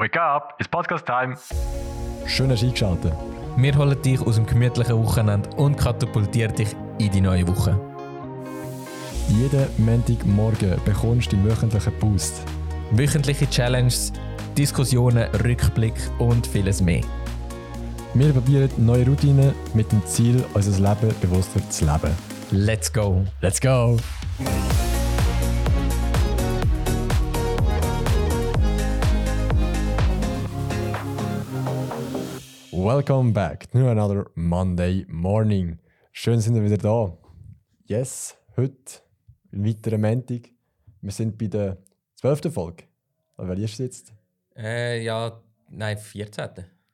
Wake up, it's Podcast Time. Schön hast du eingeschaltet. Wir holen dich aus dem gemütlichen Wochenende und katapultieren dich in die neue Woche. Jeden Montagmorgen bekommst du deinen wöchentlichen Boost. Wöchentliche Challenges, Diskussionen, Rückblick und vieles mehr. Wir probieren neue Routinen mit dem Ziel, unser Leben bewusster zu leben. Let's go! Let's go! Welcome back to another Monday morning. Schön sind wir wieder da. Yes, heute ein weiterer Montag. Wir sind bei der 12. Folge. Welche ist jetzt? Äh, ja, nein, 14.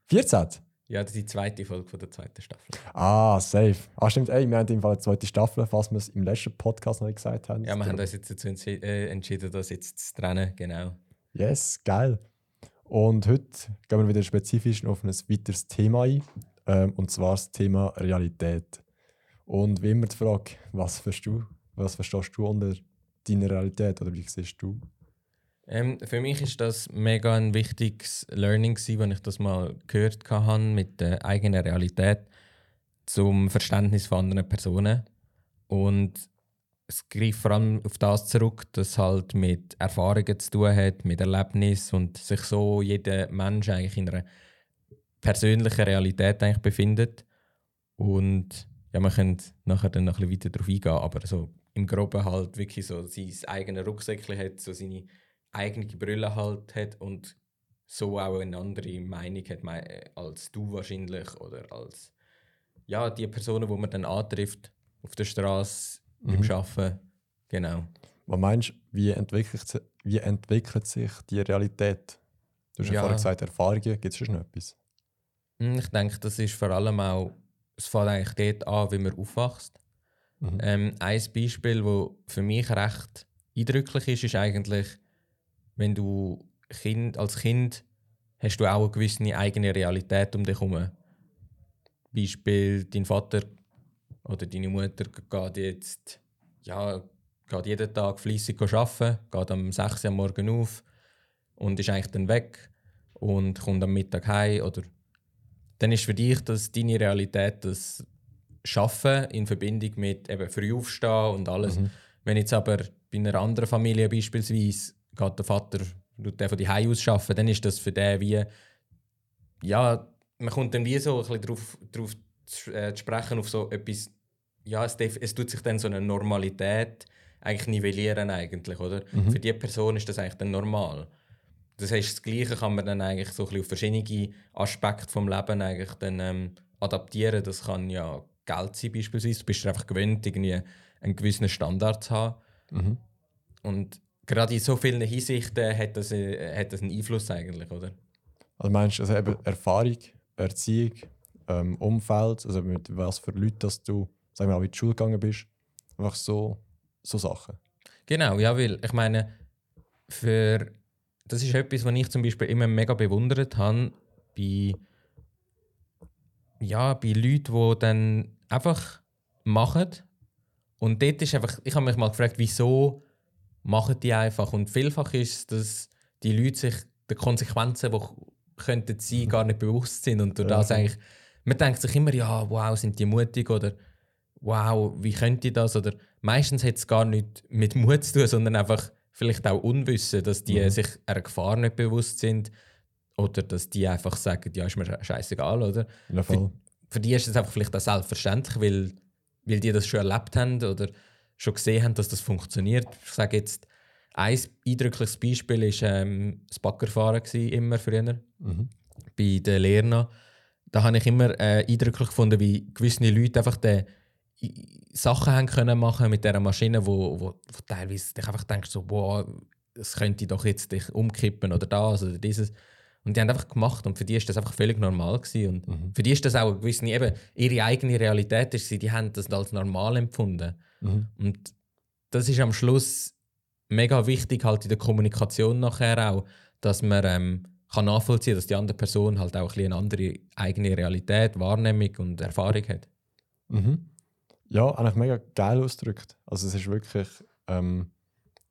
14? Ja, das ist die zweite Folge von der zweiten Staffel. Ah, safe. Ah, stimmt. Ey, wir haben im Fall eine zweite Staffel, falls wir es im letzten Podcast noch nicht gesagt haben. Ja, wir haben uns jetzt dazu äh, entschieden, das jetzt zu trennen, genau. Yes, geil. Und heute gehen wir wieder spezifisch auf ein weiteres Thema ein. Ähm, und zwar das Thema Realität. Und wie immer die Frage, was verstehst du, was verstehst du unter deiner Realität oder wie siehst du? Ähm, für mich ist das mega ein wichtiges Learning, gewesen, wenn ich das mal gehört habe mit der eigenen Realität zum Verständnis von anderen Personen. Und es greift vor allem auf das zurück, dass halt mit Erfahrungen zu tun hat, mit Erlebnis und sich so jeder Mensch eigentlich in einer persönlichen Realität eigentlich befindet. Und ja, man könnte nachher dann noch ein bisschen weiter darauf eingehen, aber so im Groben halt wirklich so sein eigenes Rucksäckchen hat, so seine eigene Brille halt hat und so auch eine andere Meinung hat als du wahrscheinlich oder als ja, die Personen, die man dann antrifft auf der Straße mhm. beim Arbeiten. Genau. Was meinst du, wie entwickelt, wie entwickelt sich die Realität? Du hast ja, vorhin gesagt, Erfahrungen. Gibt es schon etwas? Hm, ich denke, das ist vor allem auch, es fängt eigentlich dort an, wie man aufwächst. Mhm. Ähm, ein Beispiel, das für mich recht eindrücklich ist, ist eigentlich, wenn du kind, als Kind hast du auch eine gewisse eigene Realität um dich herum. Beispiel, dein Vater oder deine Mutter geht jetzt ja, geht jeden Tag fleissig arbeiten, geht am 6 Uhr morgen auf und ist eigentlich dann weg und kommt am Mittag heim. Oder dann ist für dich das deine Realität das Schaffen in Verbindung mit eben früh aufstehen und alles. Mhm. Wenn jetzt aber bei einer anderen Familie beispielsweise geht der Vater der von die Hause aus arbeiten, dann ist das für den wie ja, man kommt dann wie so ein bisschen darauf, darauf zu, äh, zu sprechen auf so etwas ja, es, es tut sich dann so eine Normalität eigentlich nivellieren eigentlich, oder? Mhm. Für die Person ist das eigentlich dann normal. Das heißt, das Gleiche kann man dann eigentlich so ein bisschen auf verschiedene Aspekte vom Leben eigentlich dann ähm, adaptieren. Das kann ja Geld sein beispielsweise. Du bist einfach gewöhnt, irgendwie einen gewissen Standard zu haben. Mhm. Und gerade in so vielen Hinsichten hat das, äh, hat das einen Einfluss eigentlich, oder? Also meinst du, also eben Erfahrung, Erziehung, ähm, Umfeld, also mit was für Leuten dass du sagen wir mal, wie die Schule gegangen bist. Einfach so, so Sachen. Genau, ja, weil ich meine, für, das ist etwas, was ich zum Beispiel immer mega bewundert habe bei, ja, bei Leuten, die dann einfach machen. Und dort ist einfach, ich habe mich mal gefragt, wieso machen die einfach? Und vielfach ist es, dass die Leute sich der Konsequenzen, die könnten sein, gar nicht bewusst sind. Und durch das eigentlich, man denkt sich immer, ja, wow, sind die mutig oder wow, wie könnte ich das? Oder meistens hat es gar nicht mit Mut zu tun, sondern einfach vielleicht auch Unwissen, dass die mhm. sich einer Gefahr nicht bewusst sind oder dass die einfach sagen, ja, ist mir scheißegal, oder? Ja, für, für, die ist es einfach vielleicht auch selbstverständlich, weil, weil die das schon erlebt haben oder schon gesehen haben, dass das funktioniert. Ich sage jetzt, ein eindrückliches Beispiel war ähm, das Baggerfahren immer früher mhm. bei den Lehrern. Da habe ich immer äh, eindrücklich gefunden, wie gewisse Leute einfach den Sachen haben können machen mit dieser Maschine, wo, wo, wo teilweise dich einfach denkst, so, wow, es könnte doch jetzt dich umkippen oder das oder dieses. Und die haben einfach gemacht und für die ist das einfach völlig normal gewesen. Und mhm. für die ist das auch eine gewisse, eben, ihre eigene Realität ist die haben das als normal empfunden. Mhm. Und das ist am Schluss mega wichtig halt in der Kommunikation nachher auch, dass man ähm, kann nachvollziehen, dass die andere Person halt auch ein eine andere eigene Realität, Wahrnehmung und Erfahrung hat. Mhm. Ja, eigentlich mega geil ausgedrückt. Also es ist wirklich, ähm,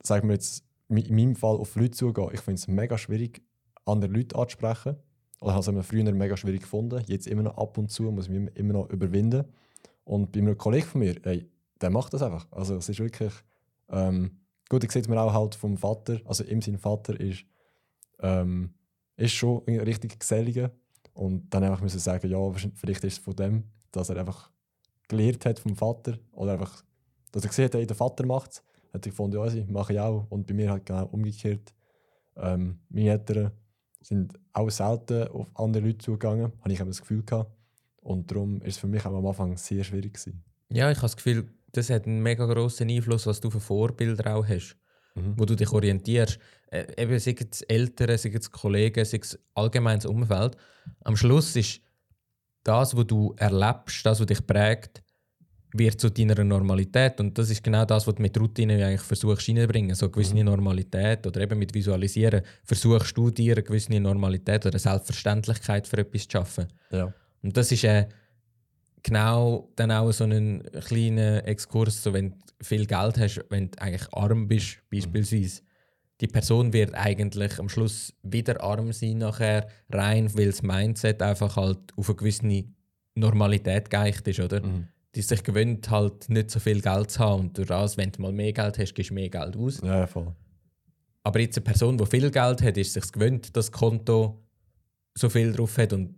sagen wir jetzt, in meinem Fall auf Leute zugehen. Ich finde es mega schwierig, andere Leute anzusprechen. Oder habe es früher mega schwierig gefunden. Jetzt immer noch ab und zu muss ich mich immer noch überwinden. Und bei einem Kollegen von mir, ey, der macht das einfach. Also es ist wirklich... Ähm, gut, ich sehe es mir auch halt vom Vater. Also ihm sein Vater ist, ähm, ist schon ein richtig geselliger. Und dann einfach müssen sagen, ja, vielleicht ist es von dem, dass er einfach gelernt hat vom Vater. Oder einfach, dass er gesehen hat, der Vater macht es. Hat er gefunden, ja, sie mache ich auch. Und bei mir halt genau umgekehrt. Ähm, meine Eltern sind auch selten auf andere Leute zugegangen, habe ich das Gefühl gehabt. Und darum ist es für mich auch am Anfang sehr schwierig gewesen. Ja, ich habe das Gefühl, das hat einen mega grossen Einfluss, was du für Vorbilder auch hast, mhm. wo du dich orientierst. Äh, eben, sei es Eltern, sei es Kollegen, sei es allgemeines Umfeld. Am Schluss ist das, was du erlebst, das, was dich prägt, wird zu deiner Normalität. Und das ist genau das, was du mit Routine eigentlich versuchst reinzubringen. So eine gewisse mhm. Normalität oder eben mit Visualisieren versuchst du dir eine gewisse Normalität oder eine Selbstverständlichkeit für etwas zu schaffen. Ja. Und das ist äh, genau dann auch so ein kleiner Exkurs, so wenn du viel Geld hast, wenn du eigentlich arm bist, beispielsweise. Mhm. Die Person wird eigentlich am Schluss wieder arm sein nachher, rein, weil das Mindset einfach halt auf eine gewisse Normalität geeicht ist, oder? Mhm die sich gewöhnt, halt nicht so viel Geld zu haben. Und durch das, wenn du mal mehr Geld hast, gibst du mehr Geld aus. Ja, voll. Aber jetzt eine Person, die viel Geld hat, ist sich gewöhnt, dass das Konto so viel drauf hat und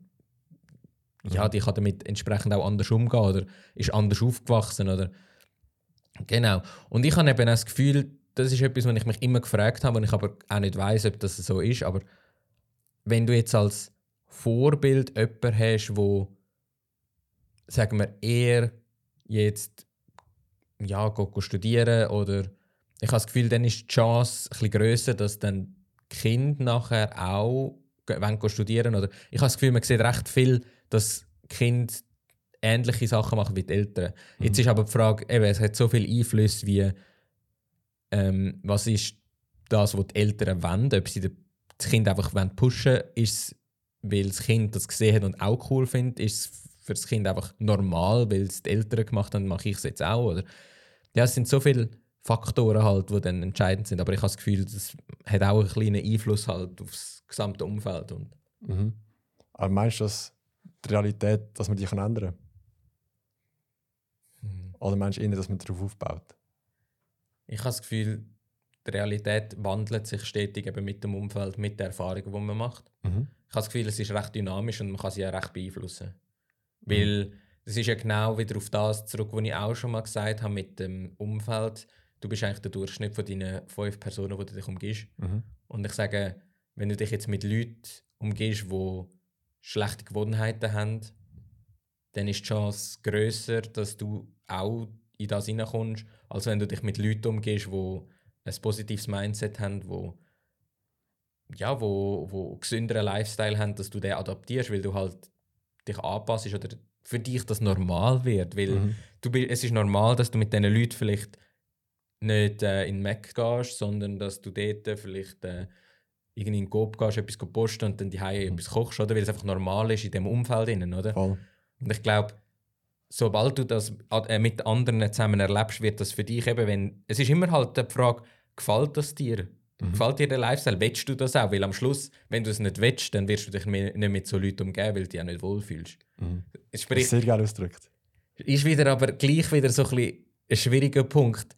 ja, mhm. die kann damit entsprechend auch anders umgehen oder ist anders aufgewachsen oder genau. Und ich habe eben das Gefühl, das ist etwas, was ich mich immer gefragt habe, und ich aber auch nicht weiß, ob das so ist. Aber wenn du jetzt als Vorbild jemanden hast, wo sagen wir eher jetzt ja, go, studieren oder ich habe das Gefühl, dann ist die Chance ein bisschen grösser, dass dann Kinder nachher auch wollen studieren oder ich habe das Gefühl, man sieht recht viel, dass Kinder ähnliche Sachen machen wie die Eltern. Mhm. Jetzt ist aber die Frage, eben, es hat so viele Einflüsse wie ähm, was ist das, was die Eltern wollen, ob sie das Kind einfach pushen wollen, ist es, weil das Kind das gesehen hat und auch cool findet, ist es für das Kind einfach normal, weil es die Eltern gemacht haben, mache ich es jetzt auch. Oder? Ja, es sind so viele Faktoren halt, die dann entscheidend sind. Aber ich habe das Gefühl, das hat auch einen kleinen Einfluss halt auf das gesamte Umfeld. Und mhm. Aber meinst du, dass die Realität, dass man die kann ändern kann? Mhm. Oder meinst du eher, dass man darauf aufbaut? Ich habe das Gefühl, die Realität wandelt sich stetig eben mit dem Umfeld, mit der Erfahrung, die man macht. Mhm. Ich habe das Gefühl, es ist recht dynamisch und man kann sie ja recht beeinflussen. Weil das ist ja genau wieder auf das zurück, was ich auch schon mal gesagt habe mit dem Umfeld. Du bist eigentlich der Durchschnitt von deinen fünf Personen, die du dich umgibst. Mhm. Und ich sage, wenn du dich jetzt mit Leuten umgibst, die schlechte Gewohnheiten haben, dann ist die Chance grösser, dass du auch in das hineinkommst, als wenn du dich mit Leuten umgehst, die ein positives Mindset haben, wo ja, wo, wo gesünderen Lifestyle haben, dass du den adaptierst, weil du halt dich anpasst oder für dich das normal wird. Weil mhm. du, es ist normal, dass du mit diesen Leuten vielleicht nicht äh, in Mac gehst, sondern dass du dort vielleicht äh, irgendwie in Coop gehst, etwas posten und dann die mhm. etwas kochst, oder? weil es einfach normal ist in diesem Umfeld. Innen, oder? Voll. Und ich glaube, sobald du das äh, mit anderen zusammen erlebst, wird das für dich eben, wenn. Es ist immer halt die Frage, gefällt das dir? Mhm. Gefällt dir der Lifestyle? Willst du das auch? Weil am Schluss, wenn du es nicht willst, dann wirst du dich nicht mit so Leuten umgeben, weil du dich auch nicht wohlfühlst. Mhm. Sprich, sehr geil ausgedrückt. Ist wieder aber gleich wieder so ein, ein schwieriger Punkt.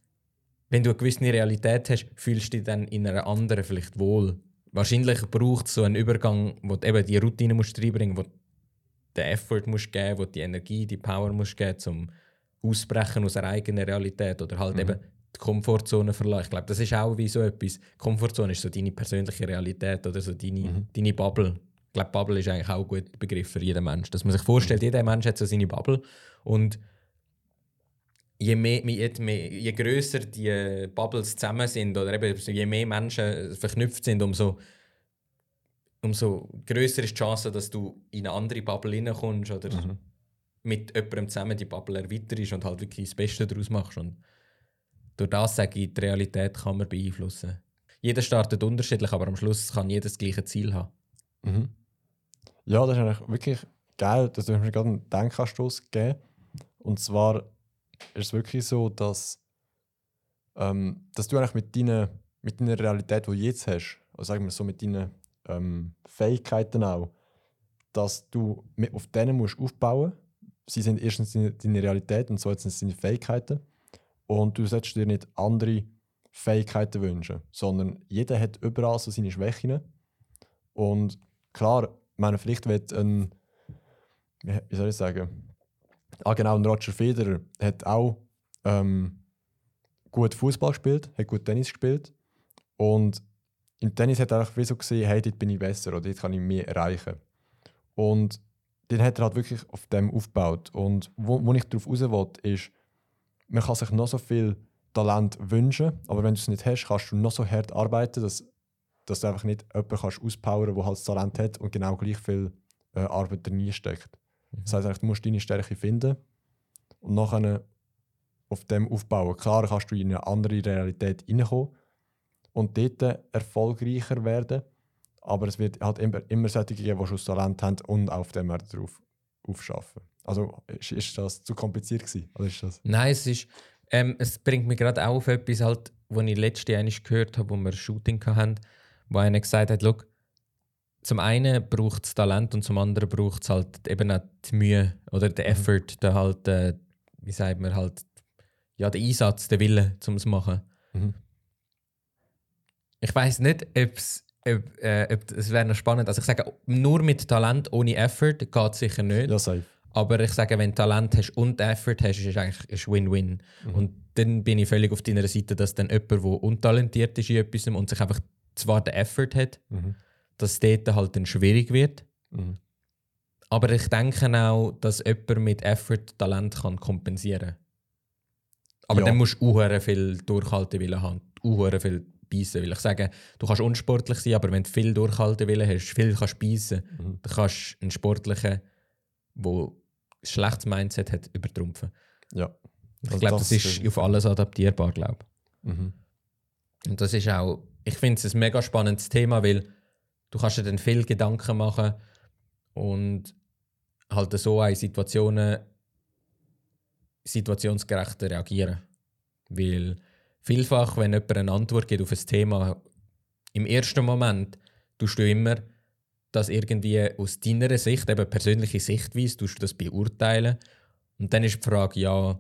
Wenn du eine gewisse Realität hast, fühlst du dich dann in einer anderen vielleicht wohl. Wahrscheinlich braucht es so einen Übergang, wo du eben die Routine musst reinbringen musst, wo den Effort musst geben wo die Energie, die Power musst geben um Ausbrechen aus der eigenen Realität oder halt mhm. eben die Komfortzone verlassen. Ich glaube, das ist auch wie so etwas. Komfortzone ist so deine persönliche Realität oder so deine, mhm. deine Bubble. Ich glaube, Bubble ist eigentlich auch ein guter Begriff für jeden Mensch. Dass man sich vorstellt, mhm. jeder Mensch hat so seine Bubble. Und je, mehr, je, mehr, je grösser die Bubbles zusammen sind oder eben je mehr Menschen verknüpft sind, umso, umso grösser ist die Chance, dass du in eine andere Bubble reinkommst oder mhm. mit jemandem zusammen die Bubble erweiterst und halt wirklich das Beste daraus machst. Und durch das sage ich, die Realität kann man beeinflussen. Jeder startet unterschiedlich, aber am Schluss kann jeder das gleiche Ziel haben. Mhm. Ja, das ist eigentlich wirklich geil, dass du mir gerade einen Denkanstoß gegeben Und zwar ist es wirklich so, dass, ähm, dass du eigentlich mit deiner, mit deiner Realität, die du jetzt hast, also sagen wir so mit deinen ähm, Fähigkeiten auch, dass du auf denen musst aufbauen. Sie sind erstens deine Realität und zweitens deine Fähigkeiten. Und du solltest dir nicht andere Fähigkeiten wünschen, sondern jeder hat überall so seine Schwächen. Und klar, meine, vielleicht wird ein, wie soll ich sagen, ah genau, ein Roger Federer hat auch ähm, gut Fußball gespielt, hat gut Tennis gespielt und im Tennis hat er einfach so gesehen, hey, dort bin ich besser oder dort kann ich mehr erreichen. Und den hat er halt wirklich auf dem aufgebaut. Und wo, wo ich darauf raus will, ist, man kann sich noch so viel Talent wünschen, aber wenn du es nicht hast, kannst du noch so hart arbeiten, dass, dass du einfach nicht jemanden kannst auspowern der halt das Talent hat und genau gleich viel äh, Arbeit drin steckt. Mhm. Das heißt, du musst deine Stärke finden und nachher auf dem aufbauen. Klar kannst du in eine andere Realität hineinkommen und dort erfolgreicher werden, aber es wird halt immer, immer solche geben, die schon Talent haben und auf dem Markt drauf aufschaffen. Also ist, ist das zu kompliziert gewesen? Oder ist das? Nein, es ist ähm, es bringt mich gerade auch auf etwas, halt, was ich letzte Jahr gehört habe, wo wir ein Shooting hatten, wo einer gesagt hat, Look, zum einen braucht es Talent und zum anderen braucht es halt eben auch die Mühe oder den mhm. Effort, mhm. den halt, äh, wie sagt man halt, ja, den Einsatz, den Willen, um es zu machen. Mhm. Ich weiß nicht, ob's, ob äh, ob es wäre noch spannend. Also ich sage, nur mit Talent ohne Effort geht sicher nicht. Ja, safe. Aber ich sage, wenn du Talent hast und Effort hast, ist es eigentlich Win-Win. Mhm. Und dann bin ich völlig auf deiner Seite, dass dann jemand, der untalentiert ist in etwas und sich einfach zwar den Effort hat, mhm. dass es dort halt dann schwierig wird. Mhm. Aber ich denke auch, dass jemand mit Effort Talent kann kompensieren kann. Aber ja. dann musst du auch viel Durchhaltewillen haben, viel beißen. Weil ich sage, du kannst unsportlich sein, aber wenn du viel Durchhaltewillen hast, viel kannst beißen, mhm. dann kannst du einen sportlichen, der ein schlechtes Mindset hat, übertrumpfen. Ja. Ich also glaube, das, das, ist auf alles adaptierbar, glaube mhm. Und das ist auch, ich finde es ein mega spannendes Thema, weil du kannst dir dann viel Gedanken machen und halt so in Situationen situationsgerecht reagieren. Weil vielfach, wenn jemand eine Antwort gibt auf ein Thema, im ersten Moment tust du immer das irgendwie aus deiner Sicht, eben persönliche Sichtweise, tust du das beurteilen. Und dann ist die Frage, ja,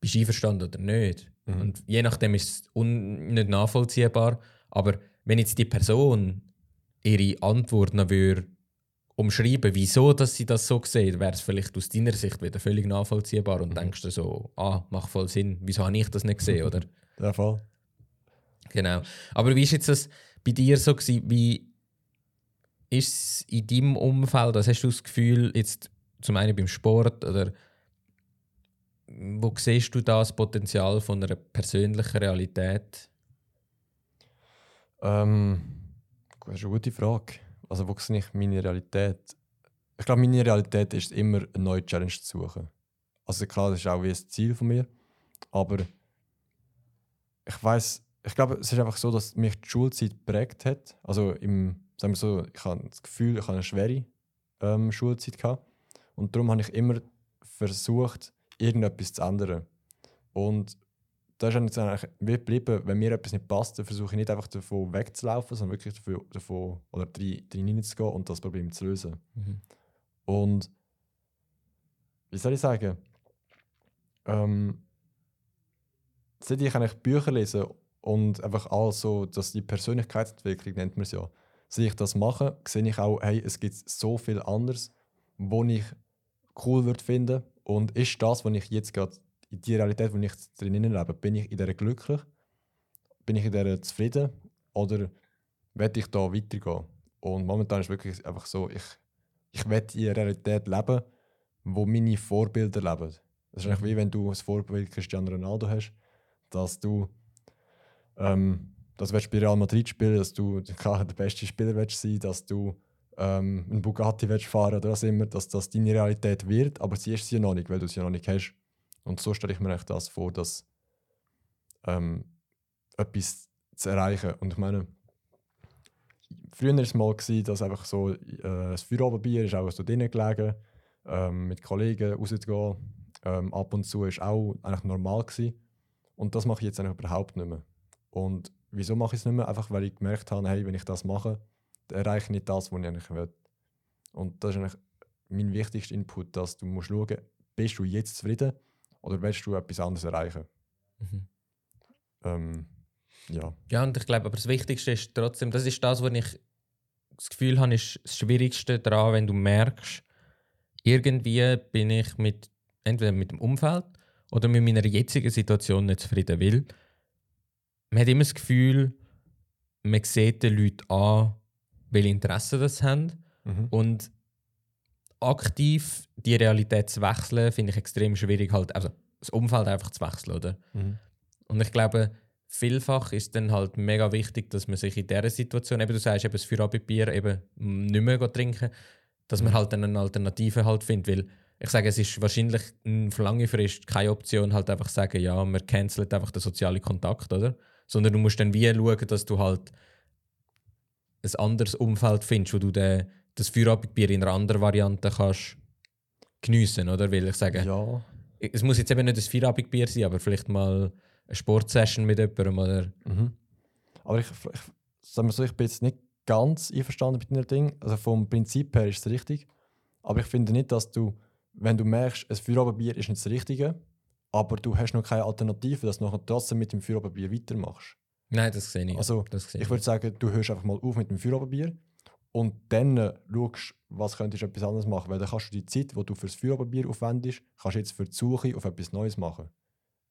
bist du einverstanden oder nicht? Mhm. Und je nachdem ist es nicht nachvollziehbar. Aber wenn jetzt die Person ihre Antwort noch würde umschreiben, wieso dass sie das so sieht, wäre es vielleicht aus deiner Sicht wieder völlig nachvollziehbar und mhm. denkst du so, ah, macht voll Sinn, wieso habe ich das nicht gesehen, oder? Ja, voll. Genau. Aber wie ist jetzt das bei dir so gewesen, wie ist es in deinem Umfeld, also hast du das Gefühl, jetzt zum einen beim Sport oder wo siehst du das Potenzial von einer persönlichen Realität? Ähm, das ist eine gute Frage. Also, wo sehe ich meine Realität? Ich glaube, meine Realität ist immer, eine neue Challenge zu suchen. Also, klar, das ist auch wie ein Ziel von mir. Aber ich weiß, ich glaube, es ist einfach so, dass mich die Schulzeit geprägt hat. Also, im, sagen wir so, ich habe das Gefühl, ich habe eine schwere ähm, Schulzeit gehabt. Und darum habe ich immer versucht, irgendetwas zu ändern. Und da ist jetzt eigentlich geblieben, wenn mir etwas nicht passt, dann versuche ich nicht einfach davon wegzulaufen, sondern wirklich davon, davon oder drin hineinzugehen und das Problem zu lösen. Mhm. Und wie soll ich sagen? Ähm, seit ich eigentlich Bücher lese und einfach also, dass die Persönlichkeitsentwicklung nennt man es ja, sehe ich das machen, sehe ich auch, hey, es gibt so viel anderes, wo ich cool würde finden und ist das, was ich jetzt gerade in die Realität, wo ich drinnen lebe, bin ich in der glücklich? Bin ich in der zufrieden? Oder werde ich da weitergehen? Und momentan ist es wirklich einfach so, ich, ich will in einer Realität leben, wo meine Vorbilder leben. Das ist eigentlich wie wenn du ein Vorbild Cristiano Ronaldo hast, dass du ähm, dass du bei Real Madrid spielen dass du klar, der beste Spieler willst sein dass du ähm, einen Bugatti willst fahren oder was immer, dass das deine Realität wird, aber sie ist sie noch nicht, weil du sie noch nicht hast. Und so stelle ich mir echt das vor, dass ähm, etwas zu erreichen. Und ich meine, früher war es mal, gewesen, dass einfach so äh, das Feierabendbier ist auch so drinnen gelegen, ähm, mit Kollegen rauszugehen. Ähm, ab und zu war auch eigentlich normal. Gewesen. Und das mache ich jetzt eigentlich überhaupt nicht mehr. Und wieso mache ich es nicht mehr? Einfach weil ich gemerkt habe, hey, wenn ich das mache, erreiche ich nicht das, was ich eigentlich will. Und das ist eigentlich mein wichtigster Input, dass du musst schauen, bist du jetzt zufrieden oder willst du etwas anderes erreichen? Mhm. Ähm, ja. Ja, und ich glaube, aber das Wichtigste ist trotzdem, das ist das, was ich das Gefühl habe, ist das Schwierigste daran, wenn du merkst, irgendwie bin ich mit entweder mit dem Umfeld oder mit meiner jetzigen Situation nicht zufrieden, weil man hat immer das Gefühl, man sieht den Leuten an, welche Interessen das haben mhm. und aktiv die Realität zu wechseln, finde ich extrem schwierig, halt, also das Umfeld einfach zu wechseln, oder? Mhm. Und ich glaube, vielfach ist dann halt mega wichtig, dass man sich in dieser Situation, eben du sagst, eben das Feierabendbier eben nicht mehr trinken, dass man mhm. halt eine Alternative halt findet, weil ich sage, es ist wahrscheinlich für lange Frist keine Option, halt einfach sagen, ja, man cancelt einfach den sozialen Kontakt, oder? Sondern du musst dann wie schauen, dass du halt ein anderes Umfeld findest, wo du den, das Feierabendbier in einer anderen Variante kannst geniessen, oder? Weil ich sage, ja. es muss jetzt eben nicht ein Feierabendbier sein, aber vielleicht mal eine Sportsession mit jemandem, oder? Mhm. Aber ich, ich, sag mal so, ich bin jetzt nicht ganz einverstanden mit dem Ding. Also vom Prinzip her ist es richtig. Aber ich finde nicht, dass du wenn du merkst, ein Feierabendbier ist nicht das Richtige, aber du hast noch keine Alternative, dass du nachher trotzdem mit dem Feierabendbier weitermachst. Nein, das sehe ich. Also, das ich würde sagen, du hörst einfach mal auf mit dem Feierabendbier und dann äh, schaust, was könntest du etwas anderes machen. Weil dann kannst du die Zeit, die du für das Feierabendbier aufwendest, kannst du jetzt für die Suche auf etwas Neues machen.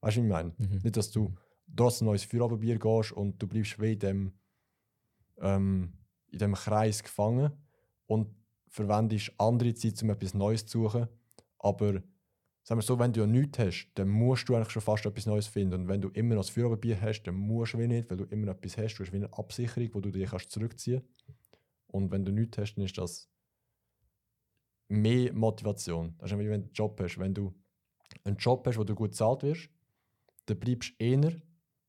Weißt du, was ich meine? Mhm. Nicht, dass du trotzdem ein neues Feierabendbier gehst und du bleibst wie in dem, ähm, in dem Kreis gefangen und verwendest andere Zeit, um etwas Neues zu suchen aber sagen wir so, wenn du ja nichts hast, dann musst du eigentlich schon fast etwas Neues finden. Und wenn du immer noch das Führerpapier hast, dann musst du nicht, weil du immer etwas hast. Du hast wie eine Absicherung, wo du dich kannst zurückziehen. Und wenn du nichts hast, dann ist das mehr Motivation. Das ist wie wenn du einen Job hast. Wenn du einen Job hast, wo du gut bezahlt wirst, dann bleibst du eher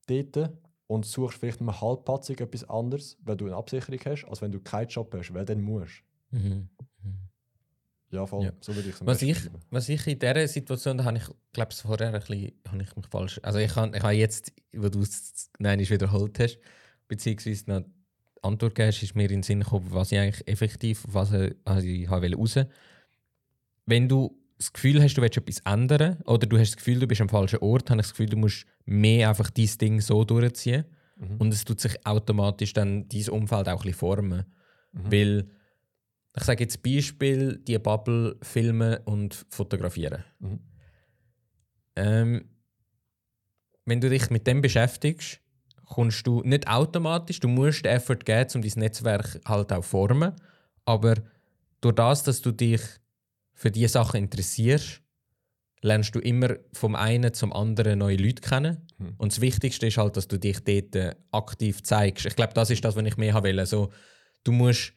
dort und suchst vielleicht mal halbpatzig etwas anderes, weil du eine Absicherung hast, als wenn du keinen Job hast, weil dann musst. Mhm. Ja, voll. Ja. So würde ich es was ich, was ich in dieser Situation, da habe ich, glaube ich, vorher ein bisschen, habe ich mich falsch. Also ich habe ich jetzt, wo du es wiederholt hast, beziehungsweise noch Antwort gegeben ist mir in den Sinn gekommen, was ich eigentlich effektiv, was also ich habe raus. Wenn du das Gefühl hast, du willst etwas ändern oder du hast das Gefühl, du bist am falschen Ort, habe ich das Gefühl, du musst mehr einfach dein Ding so durchziehen mhm. und es tut sich automatisch dann dein Umfeld auch ein bisschen formen. Mhm. Weil ich sage jetzt Beispiel, die Bubble filmen und fotografieren. Mhm. Ähm, wenn du dich mit dem beschäftigst, kommst du nicht automatisch, du musst Effort geben, um dein Netzwerk halt auch formen, aber durch das, dass du dich für diese Sachen interessierst, lernst du immer vom einen zum anderen neue Leute kennen. Mhm. Und das Wichtigste ist halt, dass du dich dort aktiv zeigst. Ich glaube, das ist das, was ich mehr will. Also, du musst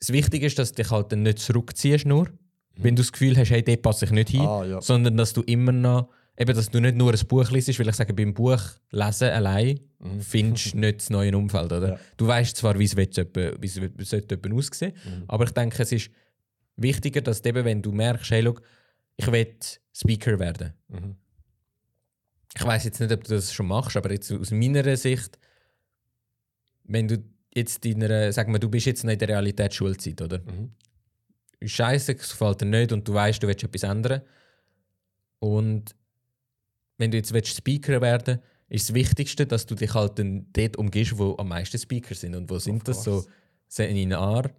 das Wichtige ist, dass du dich halt dann nicht zurückziehst, nur, mhm. wenn du das Gefühl hast, hey, dort passe ich nicht hin, ah, ja. sondern dass du immer noch, eben, dass du nicht nur ein Buch liest, weil ich sage, beim Buch lesen allein mhm. findest du nicht das neue Umfeld, oder? Ja. Du weißt zwar, wie es, wie es sollte aussehen, mhm. aber ich denke, es ist wichtiger, dass du eben, wenn du merkst, hey, look, ich will Speaker werden. Mhm. Ich weiß jetzt nicht, ob du das schon machst, aber jetzt aus meiner Sicht, wenn du jetzt deiner, sagen wir, du bist jetzt noch in der Realität Schulzeit, oder? Mhm. Scheiße, es gefällt dir nicht und du weißt, du willst etwas ändern. Und wenn du jetzt willst, Speaker werden ist das Wichtigste, dass du dich halt dann dort umgehst, wo am meisten Speaker sind. Und wo sind das so? Seminar,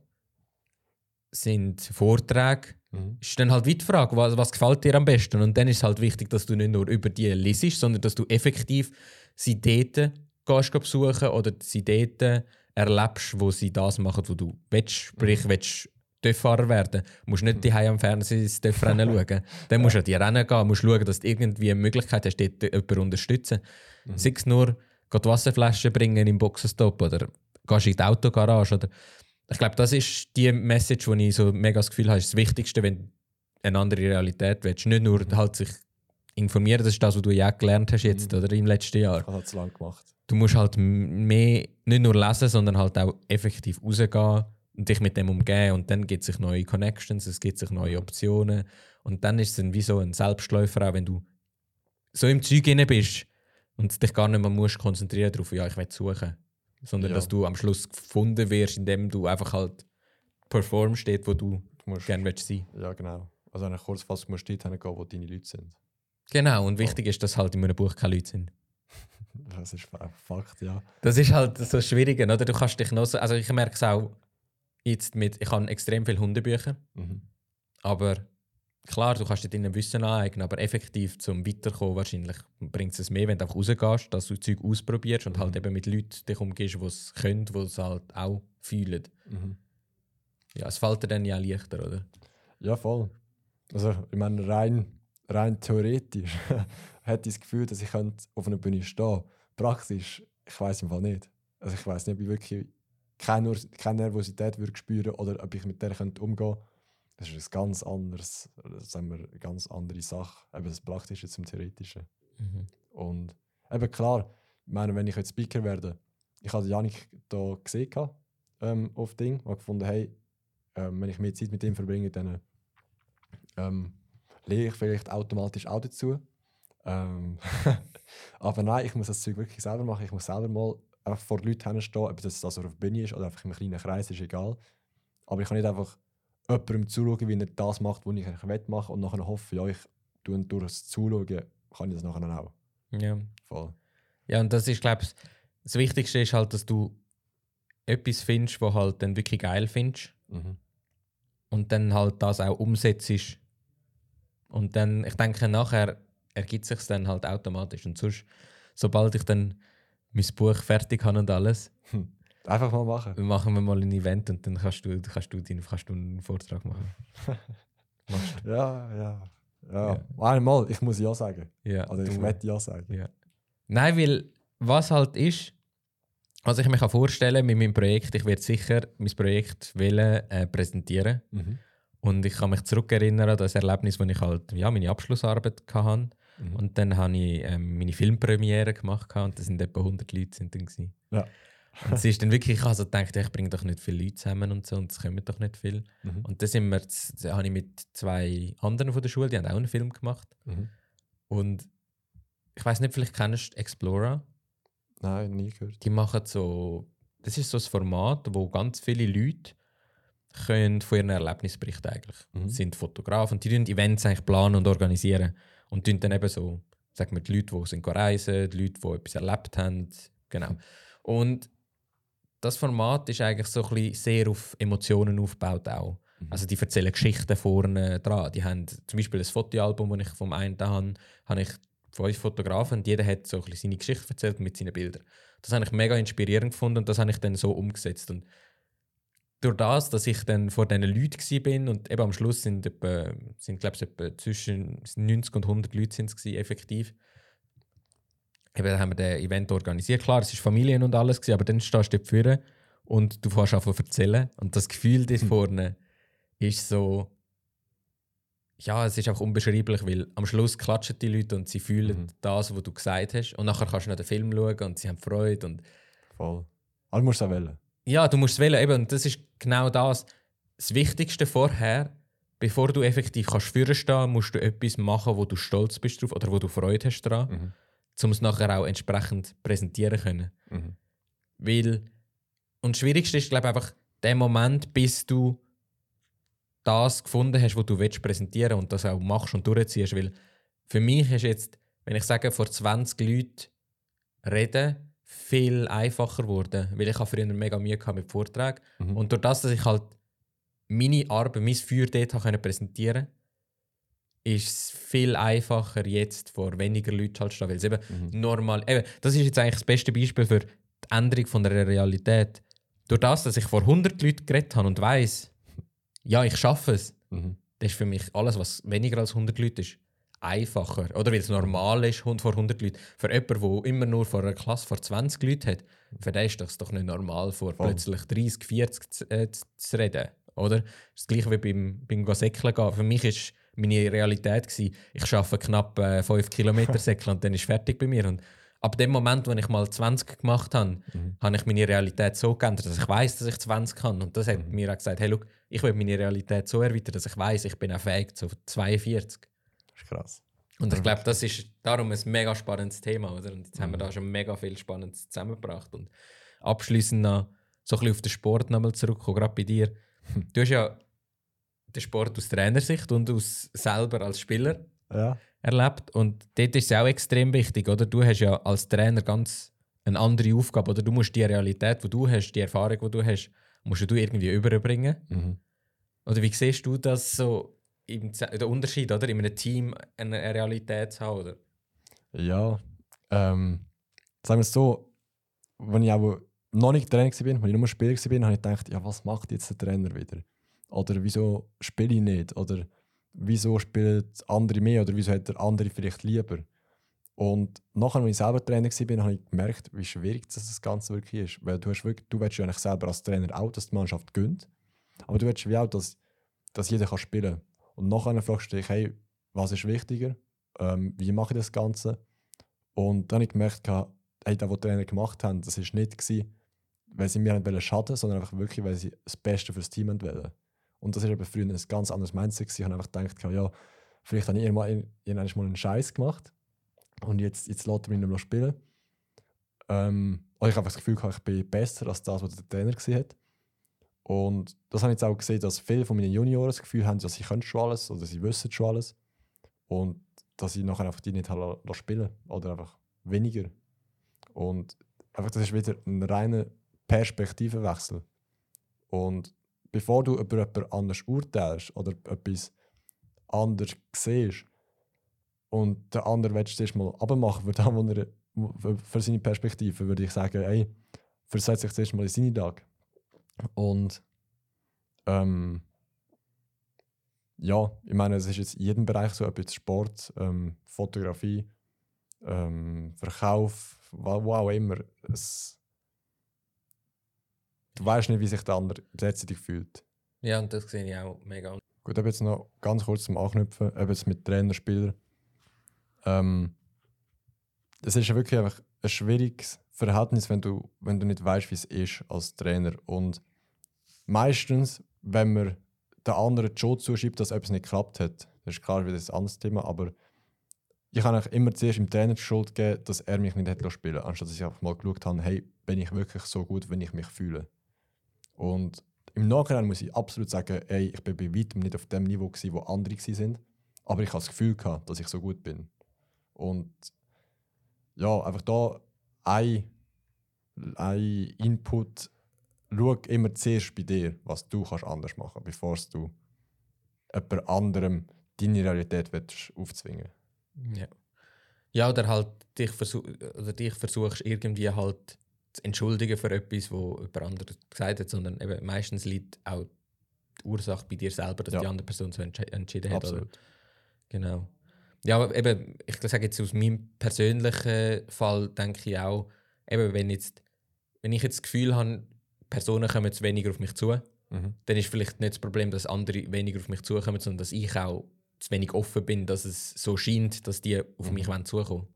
sind Vorträge. Mhm. Ist dann halt die Frage, was, was gefällt dir am besten? Und dann ist es halt wichtig, dass du nicht nur über die liest, sondern dass du effektiv sie dort gehst besuchen oder sie dort erlebst, wo sie das machen, was du willst. Sprich, mhm. willst TÜV-Fahrer werden, musst nicht die am Fernsehen das TÜV-Rennen schauen. Dann musst du an die Rennen gehen, musst schauen, dass du irgendwie eine Möglichkeit hast, dort jemanden zu unterstützen. Mhm. Sei es nur, geh Wasserflaschen bringen im Boxenstopp oder gehst in die Autogarage. Oder ich glaube, das ist die Message, die ich so mega das Gefühl habe, ist das Wichtigste, wenn du eine andere Realität willst. Nicht nur mhm. halt sich informieren, das ist das, was du ja gelernt hast jetzt mhm. oder im letzten Jahr. Das hat es lang gemacht du musst halt mehr nicht nur lesen, sondern halt auch effektiv rausgehen und dich mit dem umgehen und dann gibt es sich neue Connections, es gibt sich neue Optionen und dann ist es dann wie so ein Selbstläufer auch, wenn du so im Zeug inne bist und dich gar nicht mehr musst konzentrieren darauf, ja, ich will suchen. sondern Ja. dass du am Schluss gefunden wirst, indem du einfach halt performst, dort, wo du Du musst, gerne willst sein ja, genau. Also eine Kurzfassung musst du dort hingehen, wo deine Leute sind. Genau, und wichtig ist, dass halt in einem Buch keine Leute sind. Das ist ein Fakt, ja. Das ist halt so schwierig, oder? Du kannst dich noch so, also ich merke es auch jetzt mit, ich habe extrem viele Hundebücher, Mhm. aber klar, du kannst dir dein Wissen aneignen, aber effektiv zum Weiterkommen wahrscheinlich bringt es mehr, wenn du einfach rausgehst, dass du Zeug ausprobierst und halt Mhm. eben mit Leuten dich umgehst, die es können, die es halt auch fühlen. Mhm. Ja, es fällt dir dann ja leichter, oder? Ja, voll. Also, ich meine, rein, rein theoretisch hätte ich das Gefühl, dass ich könnte auf einer Bühne stehen Praktisch, ich weiß im Fall nicht. Also, ich weiß nicht, ob ich wirklich keine, keine Nervosität würde spüren oder ob ich mit der könnte umgehen Das ist ein ganz anderes, sagen wir, eine ganz andere Sache. Eben das Praktische zum Theoretischen. Und eben klar, ich meine, wenn ich jetzt Speaker werde, ich habe Janik da gesehen ähm, auf Ding und gefunden, hey, ähm, wenn ich mehr Zeit mit ihm verbringe, dann ähm, lege ich vielleicht automatisch auch dazu. Ähm, aber nein, ich muss das Zeug wirklich selber machen. Ich muss selber mal einfach vor Leuten hinstehen, ob das also auf der Bühne ist oder einfach im kleinen Kreis, ist egal. Aber ich kann nicht einfach jemandem zuschauen, wie er das macht, was ich eigentlich machen und nachher hoffe, ja, ich tue durch das Zuschauen, kann ich das nachher auch. Ja. Voll. Ja, und das ist, glaube ich, das Wichtigste ist halt, dass du etwas findest, was halt dann wirklich geil findest Mhm. und dann halt das auch umsetzt. Und dann, ich denke, nachher ergibt sich dann halt automatisch. Und sonst, sobald ich dann mein Buch fertig habe und alles, Einfach mal machen. dann machen wir mal ein Event und dann kannst du, kannst du, deinen, kannst du einen Vortrag machen. Machst Ja, ja. Ja, Ja. einmal, ich muss ja sagen. Ja, Also ich werde ja sagen. Ja. Nein, weil was halt ist, was ich mir kann vorstellen mit meinem Projekt, ich werde sicher mein Projekt wollen, äh, präsentieren. Mhm. Und ich kann mich zurückerinnern an das Erlebnis, wo ich halt ja, meine Abschlussarbeit hatte. Mhm. Und dann habe ich ähm, meine Filmpremiere gemacht und das sind etwa 100 Leute sind dann gewesen. Ja. Und es ist dann wirklich, ich habe so gedacht, ich bringe doch nicht viele Leute zusammen und so und es kommen doch nicht viel. Mhm. Und dann sind wir, z- da habe ich mit zwei anderen von der Schule, die haben auch einen Film gemacht. Mhm. Und ich weiß nicht, vielleicht kennst du Explorer. Nein, nie gehört. Die machen so, das ist so ein Format, wo ganz viele Leute können von ihren Erlebnissen berichten eigentlich. Mhm. sind Fotografen und die tun Events eigentlich planen und organisieren und dann eben so, sagen wir, die Leute, die sind reisen, die Leute, die etwas erlebt haben, genau. Und das Format ist eigentlich so ein bisschen sehr auf Emotionen aufgebaut auch. Mhm. Also die erzählen Geschichten vorne dran. Die haben zum Beispiel ein Fotoalbum, das ich vom einen habe, habe ich fünf Fotografen und jeder hat so ein bisschen seine Geschichte erzählt mit seinen Bildern. Das habe ich mega inspirierend gefunden und das habe ich dann so umgesetzt. Und durch das, dass ich dann vor diesen Leuten bin und eben am Schluss sind, etwa, sind glaube ich, etwa zwischen 90 und 100 Leute sind es effektiv. Eben haben wir das Event organisiert. Klar, es ist Familien und alles, aber dann stehst du dort vorne und du fährst an zu erzählen. Und das Gefühl dort vorne ist so, ja, es ist auch unbeschreiblich, weil am Schluss klatschen die Leute und sie fühlen Mhm. das, was du gesagt hast. Und nachher kannst du noch den Film schauen und sie haben Freude. Und Voll. Du musst es auch wählen. Ja, du musst es wählen. Eben, und das ist genau das. Das Wichtigste vorher, bevor du effektiv kannst führen stehen, musst du etwas machen, wo du stolz bist drauf oder wo du Freude hast dran, Mhm. um es nachher auch entsprechend präsentieren können. Mhm. Weil, und das Schwierigste ist, glaube ich, einfach der Moment, bis du das gefunden hast, was du willst präsentieren und das auch machst und durchziehst. Weil für mich ist jetzt, wenn ich sage, vor 20 Leuten reden, viel einfacher geworden. Weil ich habe früher mega Mühe gehabt mit Vorträgen. Mhm. Und durch das, dass ich halt meine Arbeit, mein Feuer dort habe präsentieren ist es viel einfacher jetzt vor weniger Leuten halt zu stehen. Weil es eben Mhm. normal. Eben, das ist jetzt eigentlich das beste Beispiel für die Änderung von der Realität. Durch das, dass ich vor 100 Leuten geredet habe und weiß, ja, ich schaffe es, Mhm. das ist für mich alles, was weniger als 100 Leute ist, einfacher. Oder weil es normal ist, hund- vor 100 Leuten. Für jemanden, der immer nur vor einer Klasse vor 20 Leuten hat, für den ist das doch nicht normal, vor Voll. plötzlich 30, 40 zu, äh, zu, reden. Oder? Das gleiche wie beim, beim Säckeln gehen. Für mich ist meine Realität gewesen, ich schaffe knapp äh, 5 Kilometer Säckeln und dann ist fertig bei mir. Und ab dem Moment, wo ich mal 20 gemacht habe, Mhm. habe ich meine Realität so geändert, dass ich weiß, dass ich 20 kann. Und das hat Mhm. mir auch gesagt, hey, look, ich will meine Realität so erweitern, dass ich weiß, ich bin auch fähig zu 42. Das ist krass. Und ich Mhm. glaube, das ist darum ein mega spannendes Thema, oder? Und jetzt haben wir Mhm. da schon mega viel Spannendes zusammengebracht. Und abschließend noch so ein bisschen auf den Sport nochmal zurückkommen, gerade bei dir. Du hast ja den Sport aus Trainersicht und aus selber als Spieler Ja. erlebt und dort ist es auch extrem wichtig, oder? Du hast ja als Trainer ganz eine andere Aufgabe, oder? Du musst die Realität, die du hast, die Erfahrung, die du hast, musst du irgendwie überbringen. Mhm. Oder wie siehst du das so, im, der Unterschied, oder? In einem Team eine Realität zu haben, oder? Ja, ähm, sagen wir es so, wenn ich auch noch nicht Trainer war, wenn ich nur Spieler war, habe ich gedacht, ja, was macht jetzt der Trainer wieder? Oder wieso spiele ich nicht? Oder wieso spielen andere mehr? Oder wieso hat der andere vielleicht lieber? Und nachher, als ich selber Trainer war, habe ich gemerkt, wie schwierig das, das Ganze wirklich ist. Weil du, hast wirklich, du willst ja eigentlich selber als Trainer auch, dass die Mannschaft gönnt. Aber du willst wie auch, dass, dass jeder kann spielen kann. Und nachher fragst du dich, hey, was ist wichtiger? Ähm, wie mache ich das Ganze? Und dann habe ich gemerkt, hey, das, was die Trainer gemacht haben, das war nicht, gewesen, weil sie mir nicht schaden sondern einfach wirklich, weil sie das Beste für das Team wollten. Und das war eben früher ein ganz anderes Mindset. Ich habe einfach gedacht, ja, vielleicht habe ich irgendwann, mal einen Scheiß gemacht und jetzt, jetzt lässt er mich nicht mehr spielen. Ähm, ich habe einfach das Gefühl, ich bin besser als das, was der Trainer gesehen hat. Und das habe ich jetzt auch gesehen, dass viele von meinen Junioren das Gefühl haben, dass sie können schon alles oder sie wissen schon alles. Und dass ich nachher einfach die nicht spielen oder einfach weniger. Und einfach das ist wieder ein reiner Perspektivenwechsel. Und bevor du über jemand anders urteilst oder etwas anders siehst und der andere willst du erstmal abmachen für, das, für, seine Perspektive, würde ich sagen, ey, versetz dich zuerst mal in seine Lage. Und ähm, ja, ich meine, es ist jetzt in jedem Bereich so, ob jetzt Sport, ähm, Fotografie, ähm, Verkauf, wo auch immer. Es, du weißt nicht, wie sich der andere letztendlich fühlt. Ja, und das sehe ich auch mega. Gut, aber jetzt noch ganz kurz zum Anknüpfen, eben jetzt mit Trainer, Spieler. Ähm, es ist ja wirklich einfach ein schwieriges Verhältnis, wenn du, wenn du nicht weißt, wie es ist als Trainer. Und meistens, wenn man der anderen die Schuld zuschiebt, dass etwas nicht geklappt hat, das ist klar wieder ein anderes Thema, aber ich eigentlich immer zuerst dem Trainer die Schuld geben, dass er mich nicht hätte spielen lassen, anstatt dass ich einfach mal geschaut habe, hey, bin ich wirklich so gut, wenn ich mich fühle. Und im Nachhinein muss ich absolut sagen, ey, ich bin bei weitem nicht auf dem Niveau, gewesen, wo andere waren. Aber ich habe das Gefühl gehabt, dass ich so gut bin. Und ja, einfach da ein, ein Input, schau immer zuerst bei dir, was du kannst anders machen kannst, bevor du jemand anderem deine Realität willst aufzwingen Ja. ja, oder halt dich, versuch, oder dich versuchst irgendwie halt zu entschuldigen für etwas, wo jemand anderes gesagt hat, sondern eben meistens liegt auch die Ursache bei dir selber, dass Ja. die andere Person so entsche entschieden hat. Oder? Absolut. Genau. Ja, aber eben, ich sage jetzt aus meinem persönlichen Fall, denke ich auch, eben, wenn, jetzt, wenn ich jetzt das Gefühl habe, Personen kommen jetzt weniger auf mich zu, Mhm. dann ist vielleicht nicht das Problem, dass andere weniger auf mich zukommen, sondern dass ich auch zu wenig offen bin, dass es so scheint, dass die auf mich wollen zukommen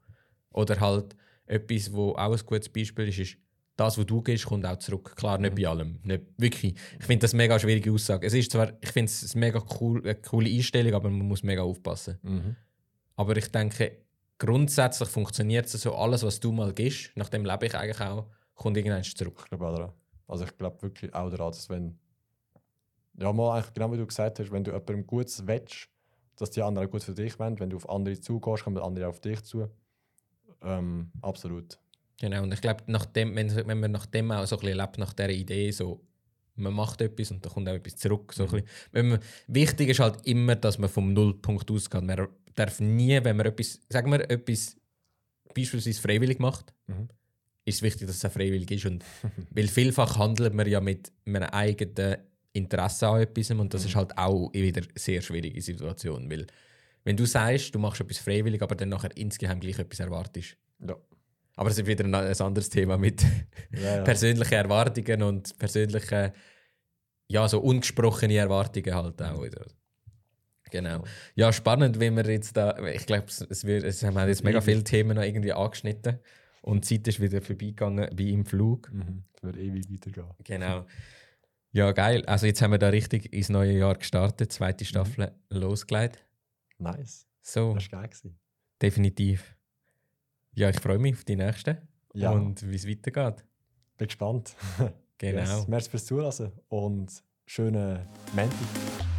Oder halt etwas, wo auch ein gutes Beispiel ist, ist, das, was du gibst, kommt auch zurück. Klar, nicht bei allem. Nicht, wirklich. Ich finde das eine mega schwierige Aussage. Es ist zwar, ich finde es eine mega cool, eine coole Einstellung, aber man muss mega aufpassen. Mhm. Aber ich denke, grundsätzlich funktioniert es so, alles, was du mal gibst, nach dem lebe ich eigentlich auch, kommt irgendwann zurück. Ich glaube auch daran. Also ich glaube wirklich auch daran, dass wenn ja mal eigentlich genau wie du gesagt hast, wenn du jemandem Gutes willst, dass die anderen gut für dich wollen, wenn du auf andere zugehst, kommen andere auf dich zu. Ähm, absolut. Genau, und ich glaube, nachdem, wenn, wenn man nach dem auch so ein bisschen lebt, nach dieser Idee, so, man macht etwas und dann kommt auch etwas zurück. So ein bisschen. wenn man, wichtig ist halt immer, dass man vom Nullpunkt ausgeht. Man darf nie, wenn man etwas, sagen wir, etwas beispielsweise freiwillig macht, Mhm. Ist es wichtig, dass es freiwillig ist. Und, weil vielfach handelt man ja mit einem eigenen Interesse an etwas und das ist halt auch wieder eine sehr schwierige Situation. Weil, wenn du sagst, du machst etwas freiwillig, aber dann nachher insgeheim gleich etwas erwartest. Ja. Aber es ist wieder ein, ein anderes Thema mit Ja, ja. persönlichen Erwartungen und persönlichen, ja, so ungesprochene Erwartungen halt auch wieder. Genau. Ja, spannend, wie wir jetzt da, ich glaube, es, wird- es haben jetzt mega viele Themen noch irgendwie angeschnitten und die Zeit ist wieder vorbeigegangen wie im Flug. Mhm. Das wird ewig weitergehen. Genau. Ja, geil. Also jetzt haben wir da richtig ins neue Jahr gestartet, zweite Staffel losgelegt. Nice. So, Das war geil. Gewesen. definitiv. Ja, ich freue mich auf die nächste Ja. und wie es weitergeht. Bin gespannt. Genau. Yes. Merci fürs Zuhören und schönen Montag.